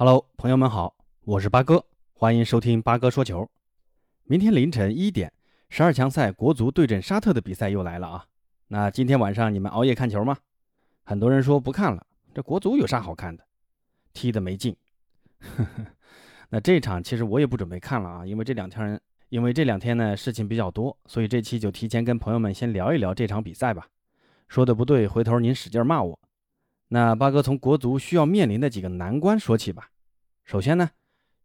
Hello，朋友们好，我是八哥，欢迎收听八哥说球。明天凌晨一点，十二强赛国足对阵沙特的比赛又来了啊！那今天晚上你们熬夜看球吗？很多人说不看了，这国足有啥好看的？踢得没劲。那这场其实我也不准备看了啊，因为这两天，因为这两天呢事情比较多，所以这期就提前跟朋友们先聊一聊这场比赛吧。说的不对，回头您使劲骂我。那八哥从国足需要面临的几个难关说起吧。首先呢，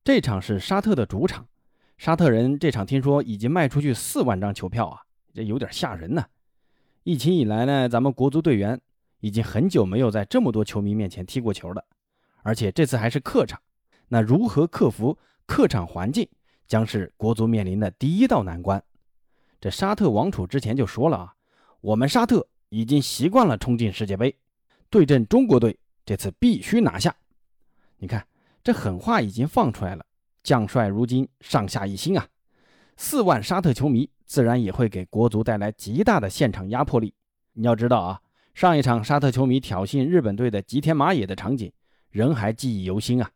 这场是沙特的主场，沙特人这场听说已经卖出去四万张球票啊，这有点吓人呢。疫情以来呢，咱们国足队员已经很久没有在这么多球迷面前踢过球了，而且这次还是客场。那如何克服客场环境，将是国足面临的第一道难关。这沙特王储之前就说了啊，我们沙特已经习惯了冲进世界杯。对阵中国队，这次必须拿下。你看，这狠话已经放出来了。将帅如今上下一心啊，四万沙特球迷自然也会给国足带来极大的现场压迫力。你要知道啊，上一场沙特球迷挑衅日本队的吉田麻也的场景，人还记忆犹新啊。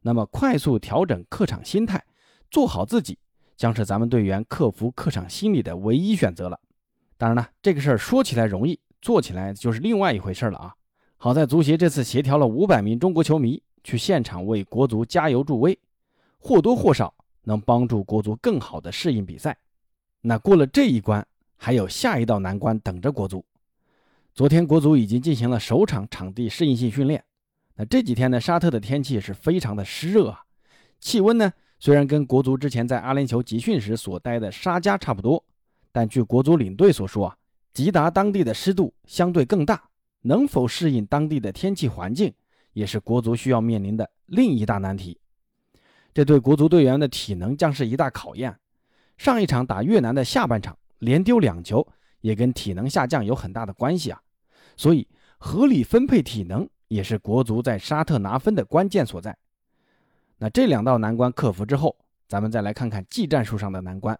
那么，快速调整客场心态，做好自己，将是咱们队员克服客场心理的唯一选择了。当然了，这个事儿说起来容易，做起来就是另外一回事了啊。好在足协这次协调了五百名中国球迷去现场为国足加油助威，或多或少能帮助国足更好的适应比赛。那过了这一关，还有下一道难关等着国足。昨天国足已经进行了首场场地适应性训练。那这几天呢，沙特的天气是非常的湿热啊，气温呢虽然跟国足之前在阿联酋集训时所待的沙加差不多，但据国足领队所说啊，吉达当地的湿度相对更大。能否适应当地的天气环境，也是国足需要面临的另一大难题。这对国足队员的体能将是一大考验。上一场打越南的下半场连丢两球，也跟体能下降有很大的关系啊。所以，合理分配体能也是国足在沙特拿分的关键所在。那这两道难关克服之后，咱们再来看看技战术上的难关。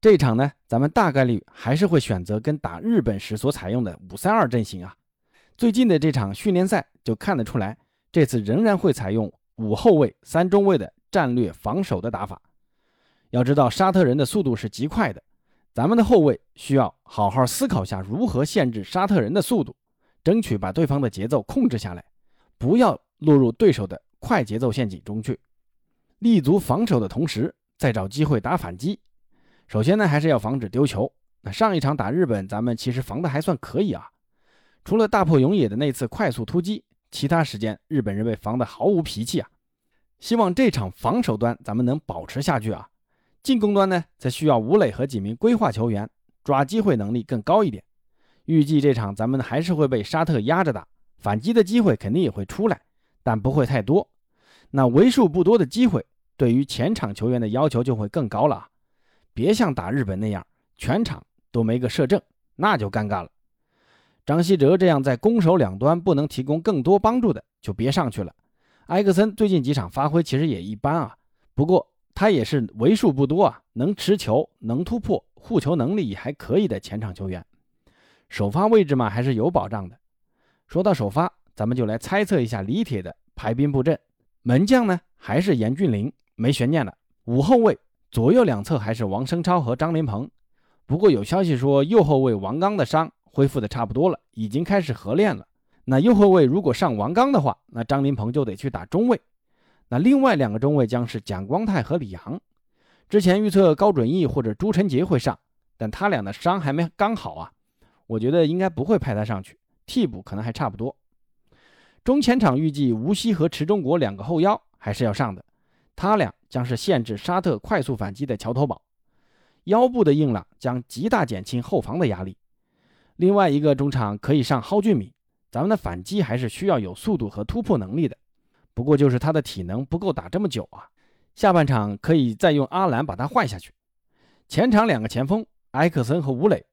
这场呢，咱们大概率还是会选择跟打日本时所采用的五三二阵型啊。最近的这场训练赛就看得出来，这次仍然会采用五后卫三中卫的战略防守的打法。要知道沙特人的速度是极快的，咱们的后卫需要好好思考下如何限制沙特人的速度，争取把对方的节奏控制下来，不要落入对手的快节奏陷阱中去。立足防守的同时，再找机会打反击。首先呢，还是要防止丢球。那上一场打日本，咱们其实防的还算可以啊。除了大破永野的那次快速突击，其他时间日本人被防得毫无脾气啊！希望这场防守端咱们能保持下去啊！进攻端呢，则需要吴磊和几名规划球员抓机会能力更高一点。预计这场咱们还是会被沙特压着打，反击的机会肯定也会出来，但不会太多。那为数不多的机会，对于前场球员的要求就会更高了啊！别像打日本那样，全场都没个射正，那就尴尬了。张稀哲这样在攻守两端不能提供更多帮助的，就别上去了。埃克森最近几场发挥其实也一般啊，不过他也是为数不多啊能持球、能突破、护球能力也还可以的前场球员。首发位置嘛还是有保障的。说到首发，咱们就来猜测一下李铁的排兵布阵。门将呢还是严俊凌，没悬念了。五后卫左右两侧还是王声超和张琳芃。不过有消息说右后卫王刚的伤。恢复的差不多了，已经开始合练了。那右后卫如果上王刚的话，那张琳芃就得去打中卫。那另外两个中卫将是蒋光太和李阳。之前预测高准翼或者朱晨杰会上，但他俩的伤还没刚好啊，我觉得应该不会派他上去，替补可能还差不多。中前场预计吴曦和池忠国两个后腰还是要上的，他俩将是限制沙特快速反击的桥头堡，腰部的硬朗将极大减轻后防的压力。另外一个中场可以上蒿俊闵，咱们的反击还是需要有速度和突破能力的，不过就是他的体能不够打这么久啊。下半场可以再用阿兰把他换下去。前场两个前锋埃克森和吴磊，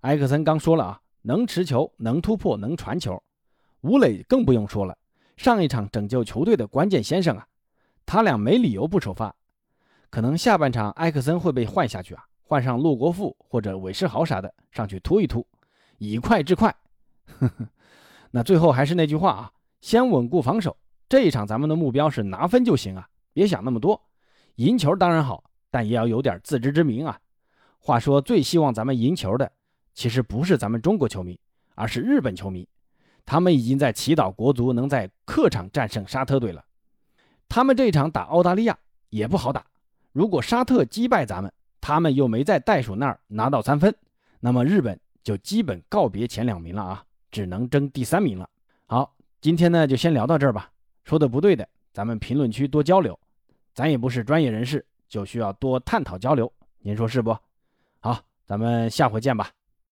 埃克森刚说了啊，能持球、能突破、能传球。吴磊更不用说了，上一场拯救球队的关键先生啊，他俩没理由不首发。可能下半场埃克森会被换下去啊，换上陆国富或者韦世豪啥的上去突一突。以快制快，那最后还是那句话啊，先稳固防守，这一场咱们的目标是拿分就行啊，别想那么多。赢球当然好，但也要有点自知之明啊。话说，最希望咱们赢球的，其实不是咱们中国球迷，而是日本球迷。他们已经在祈祷国足能在客场战胜沙特队了。他们这一场打澳大利亚也不好打。如果沙特击败咱们，他们又没在袋鼠那儿拿到三分，那么日本就基本告别前两名了啊，只能争第三名了。好，今天呢就先聊到这儿吧。说的不对的，咱们评论区多交流。咱也不是专业人士，就需要多探讨交流。您说是不？好，咱们下回见吧。